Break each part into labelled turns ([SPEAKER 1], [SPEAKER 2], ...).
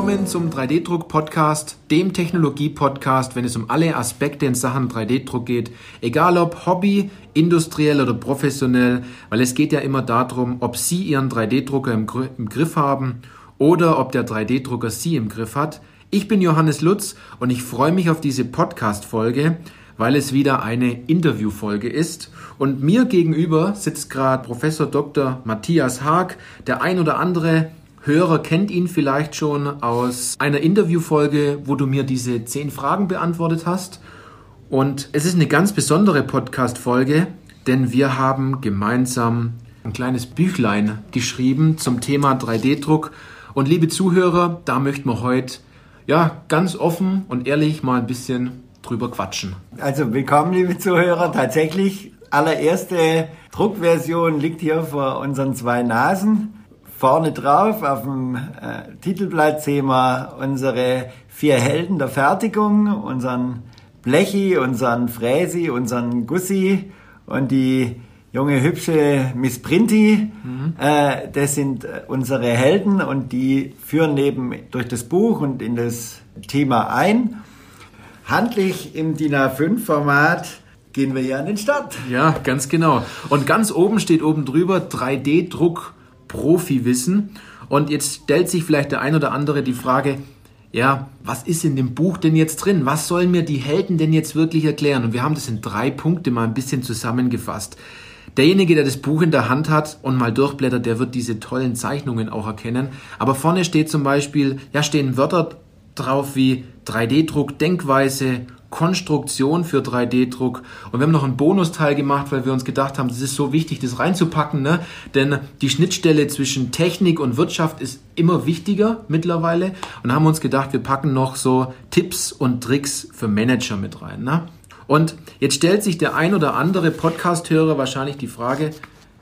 [SPEAKER 1] Willkommen zum 3D-Druck-Podcast, dem Technologie-Podcast, wenn es um alle Aspekte in Sachen 3D-Druck geht. Egal ob Hobby, industriell oder professionell, weil es geht ja immer darum, ob Sie Ihren 3D-Drucker im, im, Griff haben oder ob der 3D-Drucker Sie im Griff hat. Ich bin Johannes Lutz und ich freue mich auf diese Podcast-Folge, weil es wieder eine Interviewfolge ist. Und mir gegenüber sitzt gerade Professor Dr. Matthias Haag. Der ein oder andere Hörer kennt ihn vielleicht schon aus einer Interviewfolge, wo du mir diese zehn Fragen beantwortet hast. Und es ist eine ganz besondere Podcast-Folge, denn wir haben gemeinsam ein kleines Büchlein geschrieben zum Thema 3D-Druck. Und liebe Zuhörer, da möchten wir heute ja ganz offen und ehrlich mal ein bisschen drüber quatschen.
[SPEAKER 2] Also willkommen, liebe Zuhörer. Tatsächlich, allererste Druckversion liegt hier vor unseren zwei Nasen. Vorne drauf auf dem äh, Titelblatt sehen wir unsere vier Helden der Fertigung, unseren Blechi, unseren Fräsi, unseren Gussi und die junge hübsche Miss Printi. Mhm. Äh, das sind äh, unsere Helden und die führen neben durch das Buch und in das Thema ein. Handlich im DIN A5-Format gehen wir hier an den Start.
[SPEAKER 1] Ja, ganz genau. Und ganz oben steht oben drüber 3D-Druck Profi-Wissen. Und jetzt stellt sich vielleicht der ein oder andere die Frage, ja, was ist in dem Buch denn jetzt drin? Was sollen mir die Helden denn jetzt wirklich erklären? Und wir haben das in drei Punkte mal ein bisschen zusammengefasst. Derjenige, der das Buch in der Hand hat und mal durchblättert, der wird diese tollen Zeichnungen auch erkennen. Aber vorne steht zum Beispiel, ja, stehen Wörter drauf wie 3D-Druck, Denkweise, Konstruktion für 3D-Druck. Und wir haben noch einen Bonusteil gemacht, weil wir uns gedacht haben, das ist so wichtig, das reinzupacken, ne? denn die Schnittstelle zwischen Technik und Wirtschaft ist immer wichtiger mittlerweile. Und haben uns gedacht, wir packen noch so Tipps und Tricks für Manager mit rein. Ne? Und jetzt stellt sich der ein oder andere Podcast-Hörer wahrscheinlich die Frage,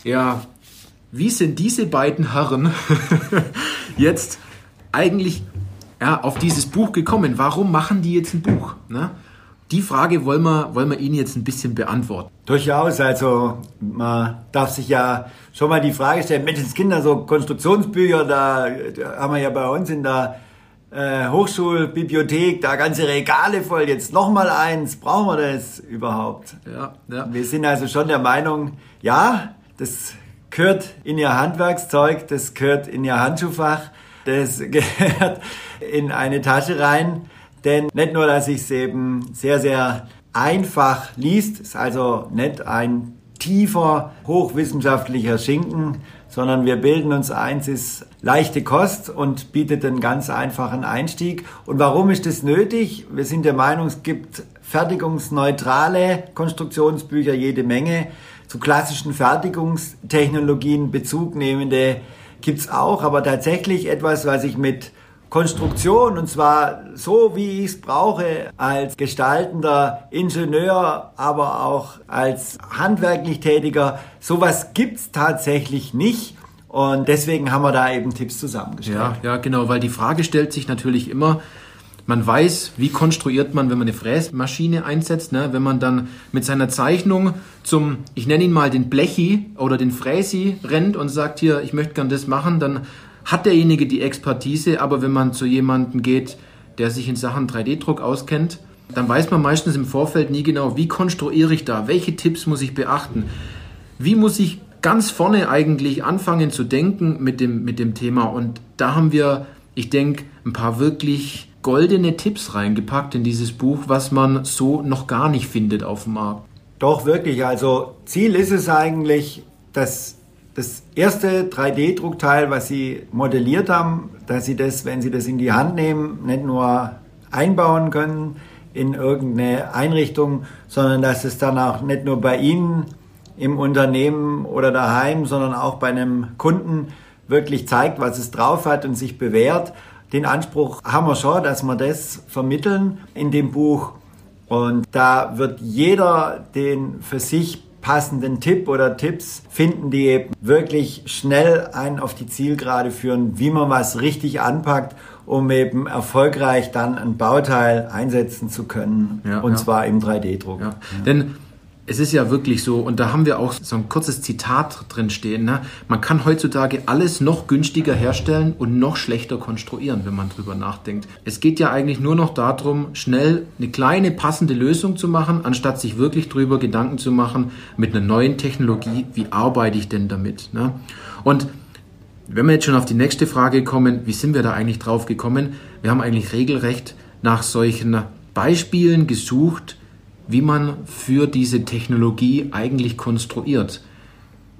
[SPEAKER 1] ja, wie sind diese beiden Herren jetzt eigentlich ja, auf dieses Buch gekommen? Warum machen die jetzt ein Buch? Ne? Die Frage wollen wir, wollen wir Ihnen jetzt ein bisschen beantworten.
[SPEAKER 2] Durchaus, also man darf sich ja schon mal die Frage stellen, Menschenskinder, so Konstruktionsbücher, da, da haben wir ja bei uns in der äh, Hochschulbibliothek da ganze Regale voll, jetzt nochmal eins, brauchen wir das überhaupt? Ja, ja. Wir sind also schon der Meinung, ja, das gehört in Ihr Handwerkszeug, das gehört in Ihr Handschuhfach, das gehört in eine Tasche rein denn nicht nur, dass ich es eben sehr, sehr einfach liest, ist also nicht ein tiefer, hochwissenschaftlicher Schinken, sondern wir bilden uns eins, ist leichte Kost und bietet einen ganz einfachen Einstieg. Und warum ist das nötig? Wir sind der Meinung, es gibt fertigungsneutrale Konstruktionsbücher jede Menge. Zu klassischen Fertigungstechnologien Bezug nehmende gibt's auch, aber tatsächlich etwas, was ich mit Konstruktion und zwar so, wie ich es brauche als gestaltender Ingenieur, aber auch als handwerklich Tätiger. Sowas gibt's tatsächlich nicht. Und deswegen haben wir da eben Tipps zusammengestellt.
[SPEAKER 1] Ja, ja, genau, weil die Frage stellt sich natürlich immer, man weiß, wie konstruiert man, wenn man eine Fräsmaschine einsetzt, ne? wenn man dann mit seiner Zeichnung zum, ich nenne ihn mal den Blechi oder den Fräsi rennt und sagt hier, ich möchte gern das machen, dann hat derjenige die Expertise, aber wenn man zu jemandem geht, der sich in Sachen 3D-Druck auskennt, dann weiß man meistens im Vorfeld nie genau, wie konstruiere ich da, welche Tipps muss ich beachten, wie muss ich ganz vorne eigentlich anfangen zu denken mit dem, mit dem Thema. Und da haben wir, ich denke, ein paar wirklich goldene Tipps reingepackt in dieses Buch, was man so noch gar nicht findet auf dem Markt.
[SPEAKER 2] Doch, wirklich. Also Ziel ist es eigentlich, dass das erste 3D-Druckteil, was Sie modelliert haben, dass Sie das, wenn Sie das in die Hand nehmen, nicht nur einbauen können in irgendeine Einrichtung, sondern dass es dann auch nicht nur bei Ihnen im Unternehmen oder daheim, sondern auch bei einem Kunden wirklich zeigt, was es drauf hat und sich bewährt. Den Anspruch haben wir schon, dass wir das vermitteln in dem Buch. Und da wird jeder den für sich passenden Tipp oder Tipps finden, die eben wirklich schnell einen auf die Zielgerade führen, wie man was richtig anpackt, um eben erfolgreich dann ein Bauteil einsetzen zu können. Ja, und ja. zwar im 3D-Druck. Ja.
[SPEAKER 1] Denn es ist ja wirklich so, und da haben wir auch so ein kurzes Zitat drin stehen, ne? man kann heutzutage alles noch günstiger herstellen und noch schlechter konstruieren, wenn man drüber nachdenkt. Es geht ja eigentlich nur noch darum, schnell eine kleine passende Lösung zu machen, anstatt sich wirklich drüber Gedanken zu machen, mit einer neuen Technologie, wie arbeite ich denn damit? Ne? Und wenn wir jetzt schon auf die nächste Frage kommen, wie sind wir da eigentlich drauf gekommen? Wir haben eigentlich regelrecht nach solchen Beispielen gesucht, wie man für diese Technologie eigentlich konstruiert.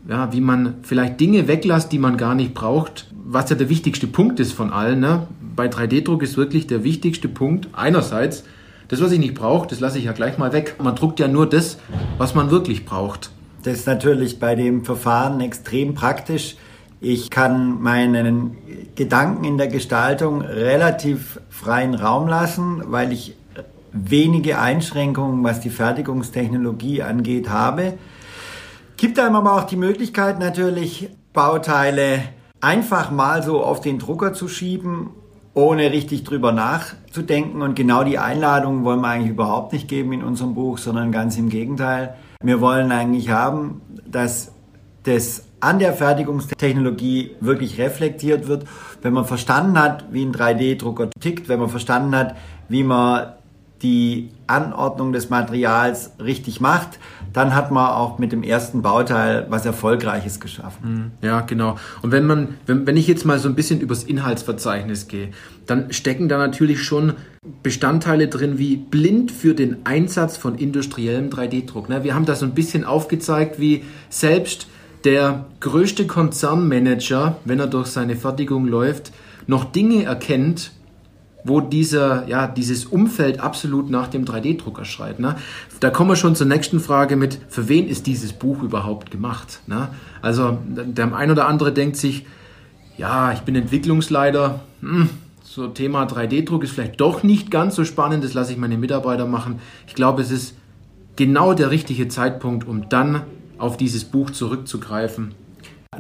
[SPEAKER 1] Ja, wie man vielleicht Dinge weglässt, die man gar nicht braucht, was ja der wichtigste Punkt ist von allen. Ne? Bei 3D-Druck ist wirklich der wichtigste Punkt einerseits, das, was ich nicht brauche, das lasse ich ja gleich mal weg. Man druckt ja nur das, was man wirklich braucht.
[SPEAKER 2] Das ist natürlich bei dem Verfahren extrem praktisch. Ich kann meinen Gedanken in der Gestaltung relativ freien Raum lassen, weil ich wenige Einschränkungen, was die Fertigungstechnologie angeht, habe. Gibt einem aber auch die Möglichkeit natürlich, Bauteile einfach mal so auf den Drucker zu schieben, ohne richtig drüber nachzudenken. Und genau die Einladung wollen wir eigentlich überhaupt nicht geben in unserem Buch, sondern ganz im Gegenteil. Wir wollen eigentlich haben, dass das an der Fertigungstechnologie wirklich reflektiert wird, wenn man verstanden hat, wie ein 3D-Drucker tickt, wenn man verstanden hat, wie man die Anordnung des Materials richtig macht, dann hat man auch mit dem ersten Bauteil was Erfolgreiches geschaffen.
[SPEAKER 1] Mhm. Ja, genau. Und wenn man, wenn, wenn ich jetzt mal so ein bisschen übers Inhaltsverzeichnis gehe, dann stecken da natürlich schon Bestandteile drin wie blind für den Einsatz von industriellem 3D-Druck. Ne? Wir haben da so ein bisschen aufgezeigt, wie selbst der größte Konzernmanager, wenn er durch seine Fertigung läuft, noch Dinge erkennt, wo dieser, ja, dieses Umfeld absolut nach dem 3D-Drucker schreit. Ne? Da kommen wir schon zur nächsten Frage mit, für wen ist dieses Buch überhaupt gemacht? Ne? Also der ein oder andere denkt sich, ja, ich bin Entwicklungsleiter, hm, so Thema 3D-Druck ist vielleicht doch nicht ganz so spannend, das lasse ich meine Mitarbeiter machen. Ich glaube, es ist genau der richtige Zeitpunkt, um dann auf dieses Buch zurückzugreifen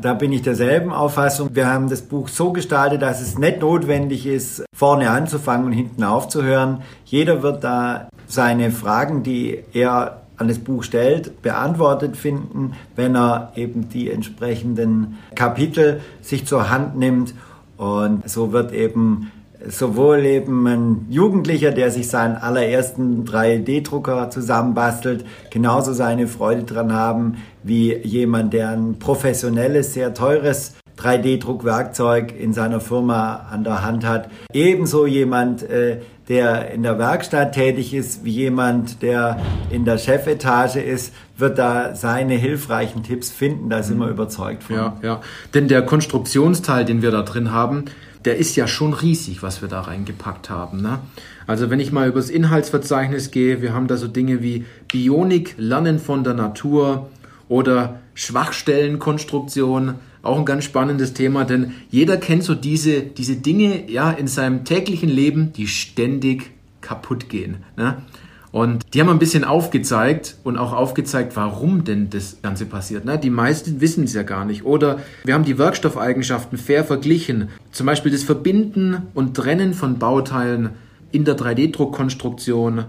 [SPEAKER 2] da bin ich derselben Auffassung. Wir haben das Buch so gestaltet, dass es nicht notwendig ist, vorne anzufangen und hinten aufzuhören. Jeder wird da seine Fragen, die er an das Buch stellt, beantwortet finden, wenn er eben die entsprechenden Kapitel sich zur Hand nimmt. Und so wird eben sowohl eben ein Jugendlicher, der sich seinen allerersten 3D-Drucker zusammenbastelt, genauso seine Freude dran haben, wie jemand, der ein professionelles, sehr teures 3D-Druckwerkzeug in seiner Firma an der Hand hat. Ebenso jemand, äh, der in der Werkstatt tätig ist, wie jemand, der in der Chefetage ist, wird da seine hilfreichen Tipps finden. Da sind wir mhm. überzeugt von.
[SPEAKER 1] Ja, ja. Denn der Konstruktionsteil, den wir da drin haben, der ist ja schon riesig, was wir da reingepackt haben. Ne? Also wenn ich mal übers Inhaltsverzeichnis gehe, wir haben da so Dinge wie Bionik, Lernen von der Natur oder Schwachstellenkonstruktion, auch ein ganz spannendes Thema, denn jeder kennt so diese, diese Dinge ja in seinem täglichen Leben, die ständig kaputt gehen. Ne? Und die haben ein bisschen aufgezeigt und auch aufgezeigt, warum denn das Ganze passiert. Ne? Die meisten wissen es ja gar nicht. Oder wir haben die Werkstoffeigenschaften fair verglichen. Zum Beispiel das Verbinden und Trennen von Bauteilen in der 3D-Druckkonstruktion.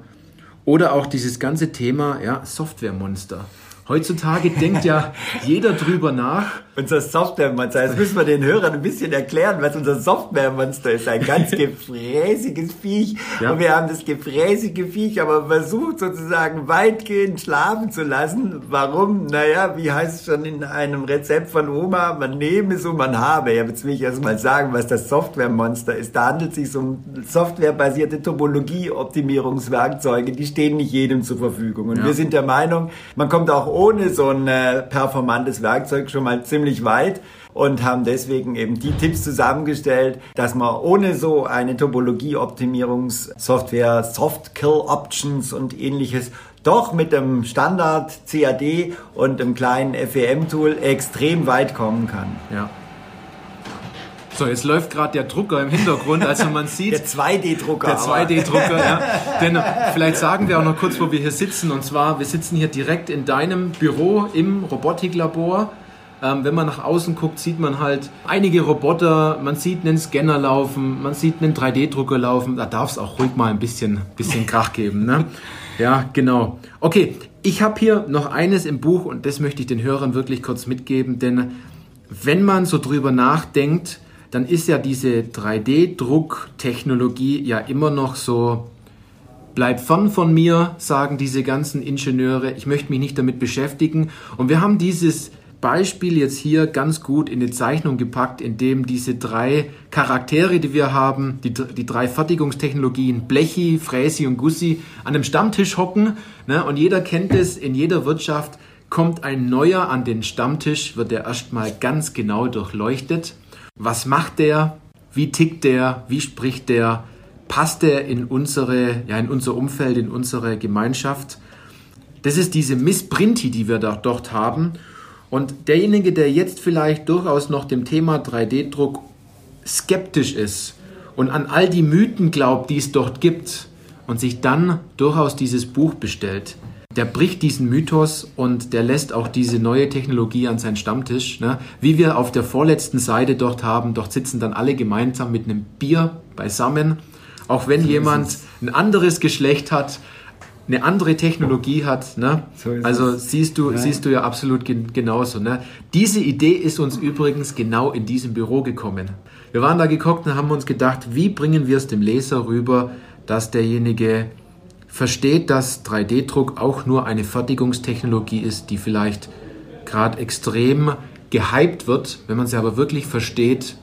[SPEAKER 1] Oder auch dieses ganze Thema ja, Softwaremonster. Heutzutage denkt ja jeder drüber nach.
[SPEAKER 2] Unser Softwaremonster, jetzt müssen wir den Hörern ein bisschen erklären, was unser Softwaremonster ist. Ein ganz gefräßiges Viech. Ja. Und wir haben das gefräßige Viech aber versucht sozusagen weitgehend schlafen zu lassen. Warum? Naja, wie heißt es schon in einem Rezept von Oma? Man nehme so, man habe. Ja, jetzt will ich erst mal sagen, was das Softwaremonster ist. Da handelt es sich um softwarebasierte Topologie-Optimierungswerkzeuge. Die stehen nicht jedem zur Verfügung. Und ja. wir sind der Meinung, man kommt auch ohne so ein äh, performantes Werkzeug schon mal ziemlich weit und haben deswegen eben die Tipps zusammengestellt, dass man ohne so eine Topologie-Optimierungssoftware, Soft Kill Options und ähnliches doch mit dem Standard CAD und dem kleinen FEM-Tool extrem weit kommen kann.
[SPEAKER 1] Ja. So, jetzt läuft gerade der Drucker im Hintergrund, also man sieht.
[SPEAKER 2] Der 2D-Drucker.
[SPEAKER 1] Der 2D-Drucker, ja. Denn vielleicht sagen wir auch noch kurz, wo wir hier sitzen. Und zwar, wir sitzen hier direkt in deinem Büro im Robotiklabor. Ähm, wenn man nach außen guckt, sieht man halt einige Roboter, man sieht einen Scanner laufen, man sieht einen 3D-Drucker laufen. Da darf es auch ruhig mal ein bisschen, bisschen Krach geben. Ne? Ja, genau. Okay, Ich habe hier noch eines im Buch und das möchte ich den Hörern wirklich kurz mitgeben, denn wenn man so drüber nachdenkt, dann ist ja diese 3D-Drucktechnologie ja immer noch so, bleib fern von mir, sagen diese ganzen Ingenieure, ich möchte mich nicht damit beschäftigen. Und wir haben dieses Beispiel jetzt hier ganz gut in die Zeichnung gepackt, indem diese drei Charaktere, die wir haben, die, die drei Fertigungstechnologien, Blechi, Fräsi und Gussi, an einem Stammtisch hocken. Ne? Und jeder kennt es, in jeder Wirtschaft kommt ein neuer an den Stammtisch, wird er erstmal ganz genau durchleuchtet. Was macht der? Wie tickt der? Wie spricht der? Passt der in unsere, ja, in unser Umfeld, in unsere Gemeinschaft? Das ist diese Miss Printi, die wir da dort haben. Und derjenige, der jetzt vielleicht durchaus noch dem Thema 3D-Druck skeptisch ist und an all die Mythen glaubt, die es dort gibt und sich dann durchaus dieses Buch bestellt, der bricht diesen Mythos und der lässt auch diese neue Technologie an seinen Stammtisch. Ne? Wie wir auf der vorletzten Seite dort haben, dort sitzen dann alle gemeinsam mit einem Bier beisammen. Auch wenn so jemand ein anderes Geschlecht hat, eine andere Technologie hat. Ne? So also siehst du, ja. siehst du ja absolut gen genauso. Ne? Diese Idee ist uns übrigens genau in diesem Büro gekommen. Wir waren da geguckt und haben uns gedacht, wie bringen wir es dem Leser rüber, dass derjenige versteht, dass 3D-Druck auch nur eine Fertigungstechnologie ist, die vielleicht gerade extrem gehypt wird, wenn man sie aber wirklich versteht,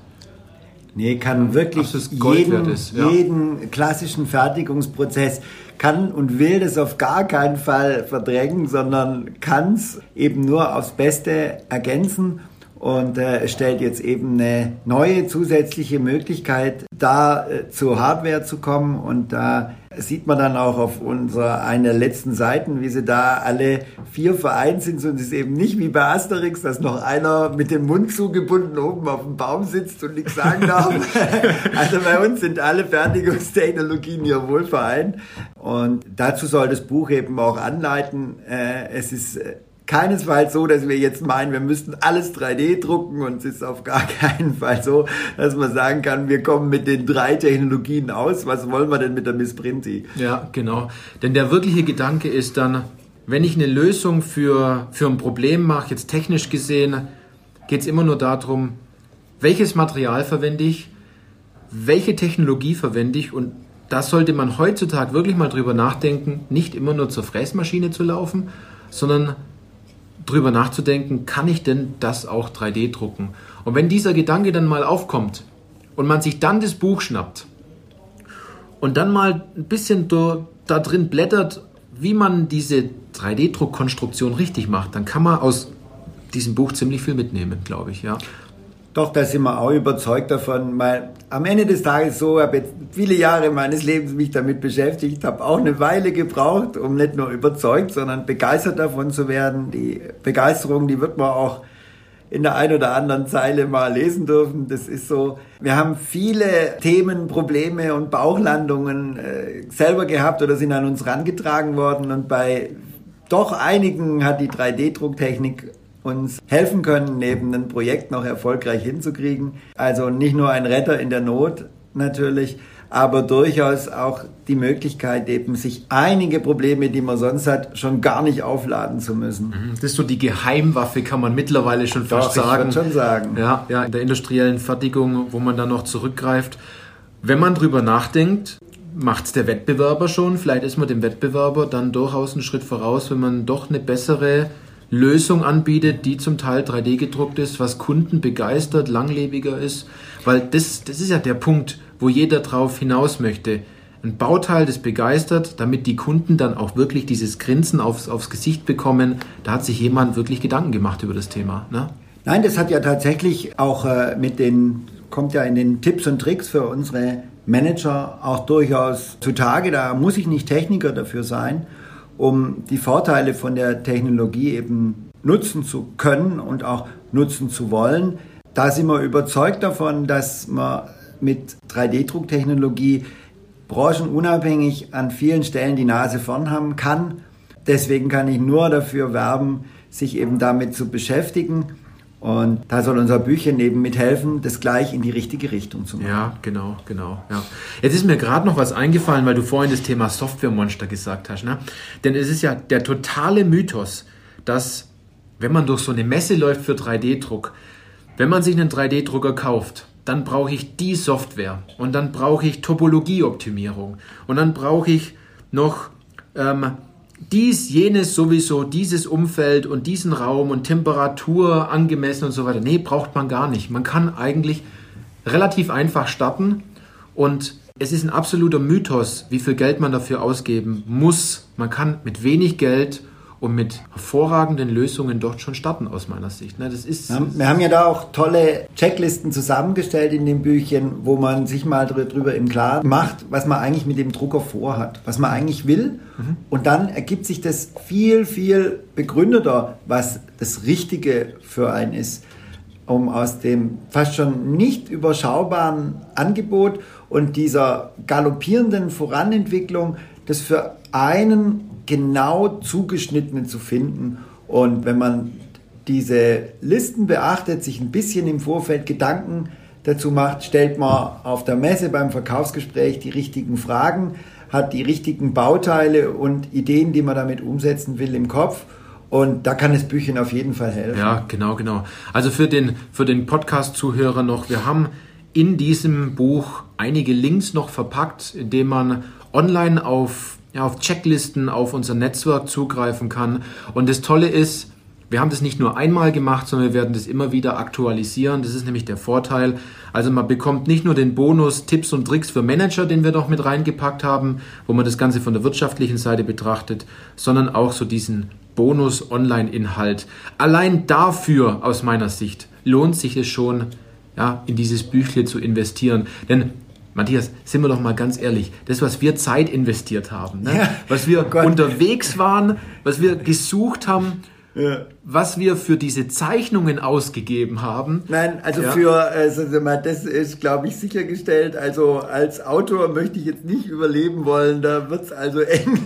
[SPEAKER 2] Nee, kann wirklich jeden, ist, ja. jeden klassischen Fertigungsprozess kann und will das auf gar keinen Fall verdrängen, sondern kann es eben nur aufs Beste ergänzen. Und äh, stellt jetzt eben eine neue zusätzliche Möglichkeit da äh, zur Hardware zu kommen. Und da sieht man dann auch auf unserer einer der letzten Seiten, wie sie da alle vier vereint sind und es ist eben nicht wie bei Asterix, dass noch einer mit dem Mund zugebunden oben auf dem Baum sitzt und nichts sagen darf. also bei uns sind alle Fertigungstechnologien hier wohl vereint und dazu soll das Buch eben auch anleiten. Äh, es ist äh, keinesfalls so, dass wir jetzt meinen, wir müssten alles 3D drucken und es ist auf gar keinen Fall so, dass man sagen kann, wir kommen mit den drei Technologien aus. Was wollen wir denn mit der Miss Printi?
[SPEAKER 1] Ja, genau. Denn der wirkliche Gedanke ist dann, wenn ich eine Lösung für, für ein Problem mache, jetzt technisch gesehen, geht es immer nur darum, welches Material verwende ich, welche Technologie verwende ich und das sollte man heutzutage wirklich mal drüber nachdenken, nicht immer nur zur Fräsmaschine zu laufen, sondern drüber nachzudenken, kann ich denn das auch 3D drucken? Und wenn dieser Gedanke dann mal aufkommt und man sich dann das Buch schnappt und dann mal ein bisschen da, da drin blättert, wie man diese 3D-Druckkonstruktion richtig macht, dann kann man aus diesem Buch ziemlich viel mitnehmen, glaube ich, ja.
[SPEAKER 2] Doch, da sind wir auch überzeugt davon, weil am Ende des Tages so, habe jetzt viele Jahre meines Lebens mich damit beschäftigt, habe auch eine Weile gebraucht, um nicht nur überzeugt, sondern begeistert davon zu werden. Die Begeisterung, die wird man auch in der ein oder anderen Zeile mal lesen dürfen. Das ist so, wir haben viele Themen, Probleme und Bauchlandungen äh, selber gehabt oder sind an uns rangetragen worden und bei doch einigen hat die 3D-Drucktechnik uns helfen können, neben ein Projekt noch erfolgreich hinzukriegen. Also nicht nur ein Retter in der Not natürlich, aber durchaus auch die Möglichkeit, eben sich einige Probleme, die man sonst hat, schon gar nicht aufladen zu müssen.
[SPEAKER 1] Mhm. Das ist so die Geheimwaffe, kann man mittlerweile schon fast Doch, sagen.
[SPEAKER 2] Ich schon sagen.
[SPEAKER 1] Ja, ja, in der industriellen Fertigung, wo man dann noch zurückgreift. Wenn man drüber nachdenkt, macht es der Wettbewerber schon. Vielleicht ist man dem Wettbewerber dann durchaus einen Schritt voraus, wenn man doch eine bessere Lösung anbietet, die zum Teil 3D gedruckt ist, was Kunden begeistert, langlebiger ist. Weil das, das ist ja der Punkt, wo jeder drauf hinaus möchte. Ein Bauteil, das begeistert, damit die Kunden dann auch wirklich dieses Grinsen aufs, aufs Gesicht bekommen. Da hat sich jemand wirklich Gedanken gemacht über das Thema. Ne?
[SPEAKER 2] Nein, das hat ja tatsächlich auch äh, mit den, kommt ja in den Tipps und Tricks für unsere Manager auch durchaus zutage. Da muss ich nicht Techniker dafür sein um die Vorteile von der Technologie eben nutzen zu können und auch nutzen zu wollen. Da sind wir überzeugt davon, dass man mit 3D-Drucktechnologie branchenunabhängig an vielen Stellen die Nase vorn haben kann. Deswegen kann ich nur dafür werben, sich eben damit zu beschäftigen. Und da soll unser Büchchen eben mithelfen, das gleich in die richtige Richtung zu machen.
[SPEAKER 1] Ja, genau, genau. Ja. Jetzt ist mir gerade noch was eingefallen, weil du vorhin das Thema Softwaremonster gesagt hast. Ne? Denn es ist ja der totale Mythos, dass wenn man durch so eine Messe läuft für 3D-Druck, wenn man sich einen 3D-Drucker kauft, dann brauche ich die Software und dann brauche ich Topologieoptimierung und dann brauche ich noch ähm, dies, jenes sowieso, dieses Umfeld und diesen Raum und Temperatur angemessen und so weiter. Nee, braucht man gar nicht. Man kann eigentlich relativ einfach starten und es ist ein absoluter Mythos, wie viel Geld man dafür ausgeben muss. Man kann mit wenig Geld und mit hervorragenden Lösungen dort schon starten aus meiner Sicht. Ne, das ist,
[SPEAKER 2] wir haben ja da auch tolle Checklisten zusammengestellt in dem Büchchen, wo man sich mal drüber im Klaren macht, was man eigentlich mit dem Drucker vorhat, was man eigentlich will. Mhm. Und dann ergibt sich das viel, viel begründeter, was das Richtige für einen ist, um aus dem fast schon nicht überschaubaren Angebot und dieser galoppierenden Voranentwicklung das für einen genau zugeschnittene zu finden. Und wenn man diese Listen beachtet, sich ein bisschen im Vorfeld Gedanken dazu macht, stellt man auf der Messe beim Verkaufsgespräch die richtigen Fragen, hat die richtigen Bauteile und Ideen, die man damit umsetzen will, im Kopf. Und da kann das Büchchen auf jeden Fall helfen.
[SPEAKER 1] Ja, genau, genau. Also für den, für den Podcast-Zuhörer noch, wir haben in diesem Buch einige Links noch verpackt, indem man online auf ja, auf Checklisten auf unser Netzwerk zugreifen kann. Und das Tolle ist, wir haben das nicht nur einmal gemacht, sondern wir werden das immer wieder aktualisieren. Das ist nämlich der Vorteil. Also man bekommt nicht nur den Bonus Tipps und Tricks für Manager, den wir noch mit reingepackt haben, wo man das Ganze von der wirtschaftlichen Seite betrachtet, sondern auch so diesen Bonus Online-Inhalt. Allein dafür aus meiner Sicht lohnt sich es schon, ja, in dieses Büchle zu investieren. Denn Matthias, sind wir doch mal ganz ehrlich, das, was wir Zeit investiert haben, ne? ja, was wir oh unterwegs waren, was wir gesucht haben, ja. was wir für diese Zeichnungen ausgegeben haben.
[SPEAKER 2] Nein, also ja. für, also das ist, glaube ich, sichergestellt. Also als Autor möchte ich jetzt nicht überleben wollen, da wird es also eng.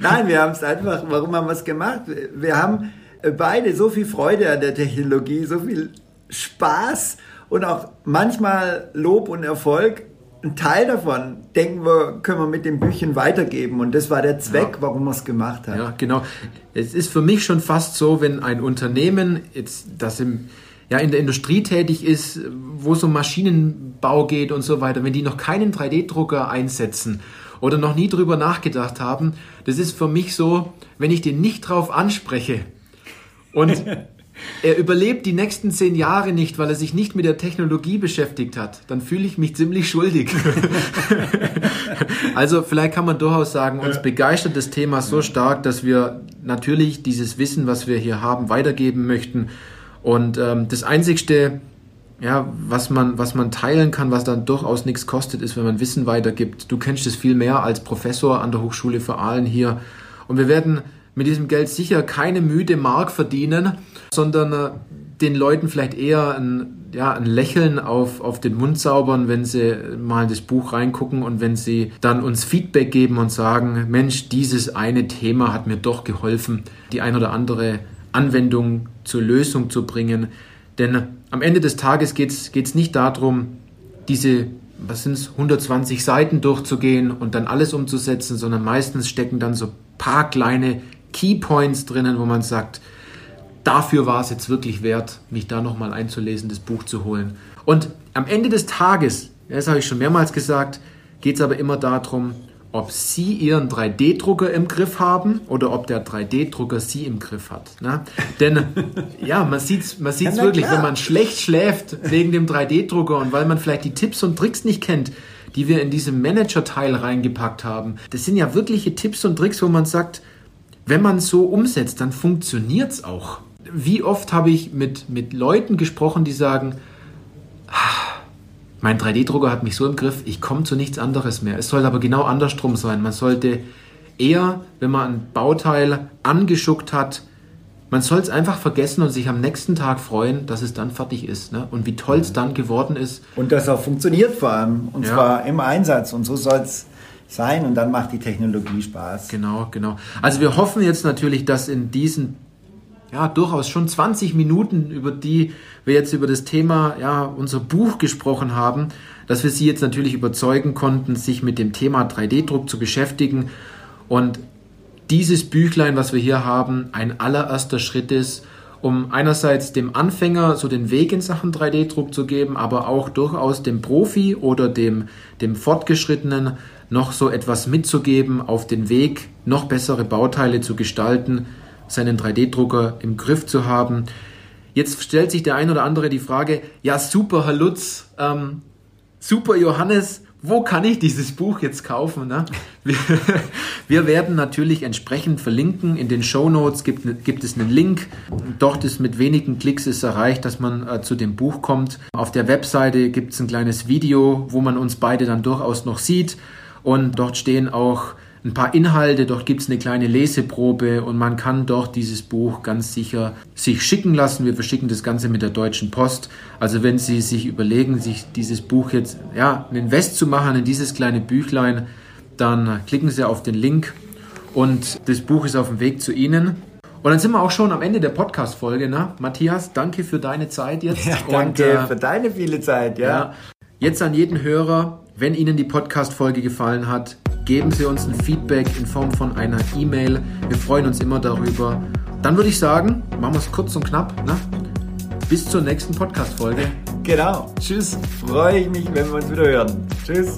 [SPEAKER 2] Nein, wir haben es einfach, warum haben wir es gemacht? Wir haben beide so viel Freude an der Technologie, so viel Spaß und auch manchmal Lob und Erfolg. Ein Teil davon, denken wir, können wir mit dem Büchchen weitergeben. Und das war der Zweck, ja. warum wir es gemacht haben.
[SPEAKER 1] Ja, genau. Es ist für mich schon fast so, wenn ein Unternehmen, jetzt, das im, ja, in der Industrie tätig ist, wo es um Maschinenbau geht und so weiter, wenn die noch keinen 3D-Drucker einsetzen oder noch nie drüber nachgedacht haben, das ist für mich so, wenn ich den nicht drauf anspreche und er überlebt die nächsten zehn Jahre nicht, weil er sich nicht mit der Technologie beschäftigt hat, dann fühle ich mich ziemlich schuldig. also vielleicht kann man durchaus sagen, uns begeistert das Thema so stark, dass wir natürlich dieses Wissen, was wir hier haben, weitergeben möchten. Und ähm, das Einzigste, ja, was man, was man teilen kann, was dann durchaus nichts kostet, ist, wenn man Wissen weitergibt. Du kennst es viel mehr als Professor an der Hochschule für Aalen hier. Und wir werden mit diesem Geld sicher keine müde Mark verdienen, sondern äh, den Leuten vielleicht eher ein, ja, ein Lächeln auf, auf den Mund zaubern, wenn sie mal in das Buch reingucken und wenn sie dann uns Feedback geben und sagen, Mensch, dieses eine Thema hat mir doch geholfen, die ein oder andere Anwendung zur Lösung zu bringen. Denn am Ende des Tages geht es nicht darum, diese was sind es, 120 Seiten durchzugehen und dann alles umzusetzen, sondern meistens stecken dann so paar kleine Keypoints drinnen, wo man sagt, dafür war es jetzt wirklich wert, mich da nochmal einzulesen, das Buch zu holen. Und am Ende des Tages, das habe ich schon mehrmals gesagt, geht es aber immer darum, ob Sie Ihren 3D-Drucker im Griff haben oder ob der 3D-Drucker Sie im Griff hat. Ne? Denn ja, man sieht es man sieht's ja, wirklich, klar. wenn man schlecht schläft wegen dem 3D-Drucker und weil man vielleicht die Tipps und Tricks nicht kennt, die wir in diesem Manager-Teil reingepackt haben. Das sind ja wirkliche Tipps und Tricks, wo man sagt, wenn man es so umsetzt, dann funktioniert es auch. Wie oft habe ich mit, mit Leuten gesprochen, die sagen, ah, mein 3D-Drucker hat mich so im Griff, ich komme zu nichts anderes mehr. Es soll aber genau andersrum sein. Man sollte eher, wenn man ein Bauteil angeschuckt hat, man soll es einfach vergessen und sich am nächsten Tag freuen, dass es dann fertig ist. Ne? Und wie toll es dann geworden ist.
[SPEAKER 2] Und das auch funktioniert vor allem. Und ja. zwar im Einsatz. Und so soll es sein und dann macht die Technologie Spaß.
[SPEAKER 1] Genau, genau. Also wir hoffen jetzt natürlich, dass in diesen ja durchaus schon 20 Minuten, über die wir jetzt über das Thema, ja, unser Buch gesprochen haben, dass wir Sie jetzt natürlich überzeugen konnten, sich mit dem Thema 3D-Druck zu beschäftigen und dieses Büchlein, was wir hier haben, ein allererster Schritt ist, um einerseits dem Anfänger so den Weg in Sachen 3D-Druck zu geben, aber auch durchaus dem Profi oder dem, dem Fortgeschrittenen noch so etwas mitzugeben auf den Weg, noch bessere Bauteile zu gestalten, seinen 3D-Drucker im Griff zu haben. Jetzt stellt sich der ein oder andere die Frage, ja super, Herr Lutz, ähm, super Johannes, wo kann ich dieses Buch jetzt kaufen? Ne? Wir, wir, werden natürlich entsprechend verlinken. In den Show Notes gibt, gibt es einen Link. Dort ist mit wenigen Klicks ist erreicht, dass man äh, zu dem Buch kommt. Auf der Webseite gibt es ein kleines Video, wo man uns beide dann durchaus noch sieht. Und dort stehen auch ein paar Inhalte, dort gibt es eine kleine Leseprobe und man kann dort dieses Buch ganz sicher sich schicken lassen. Wir verschicken das Ganze mit der Deutschen Post. Also wenn Sie sich überlegen, sich dieses Buch jetzt, ja, ein Invest zu machen in dieses kleine Büchlein, dann klicken Sie auf den Link und das Buch ist auf dem Weg zu Ihnen. Und dann sind wir auch schon am Ende der Podcast-Folge. Ne? Matthias, danke für deine Zeit jetzt.
[SPEAKER 2] Ja, danke und, äh, für deine viele Zeit. Ja. ja.
[SPEAKER 1] Jetzt an jeden Hörer, wenn Ihnen die Podcast-Folge gefallen hat, geben Sie uns ein Feedback in Form von einer E-Mail. Wir freuen uns immer darüber. Dann würde ich sagen, machen wir es kurz und knapp. Ne? Bis zur nächsten Podcast-Folge.
[SPEAKER 2] Genau. Tschüss. Freue ich mich, wenn wir uns wieder hören. Tschüss.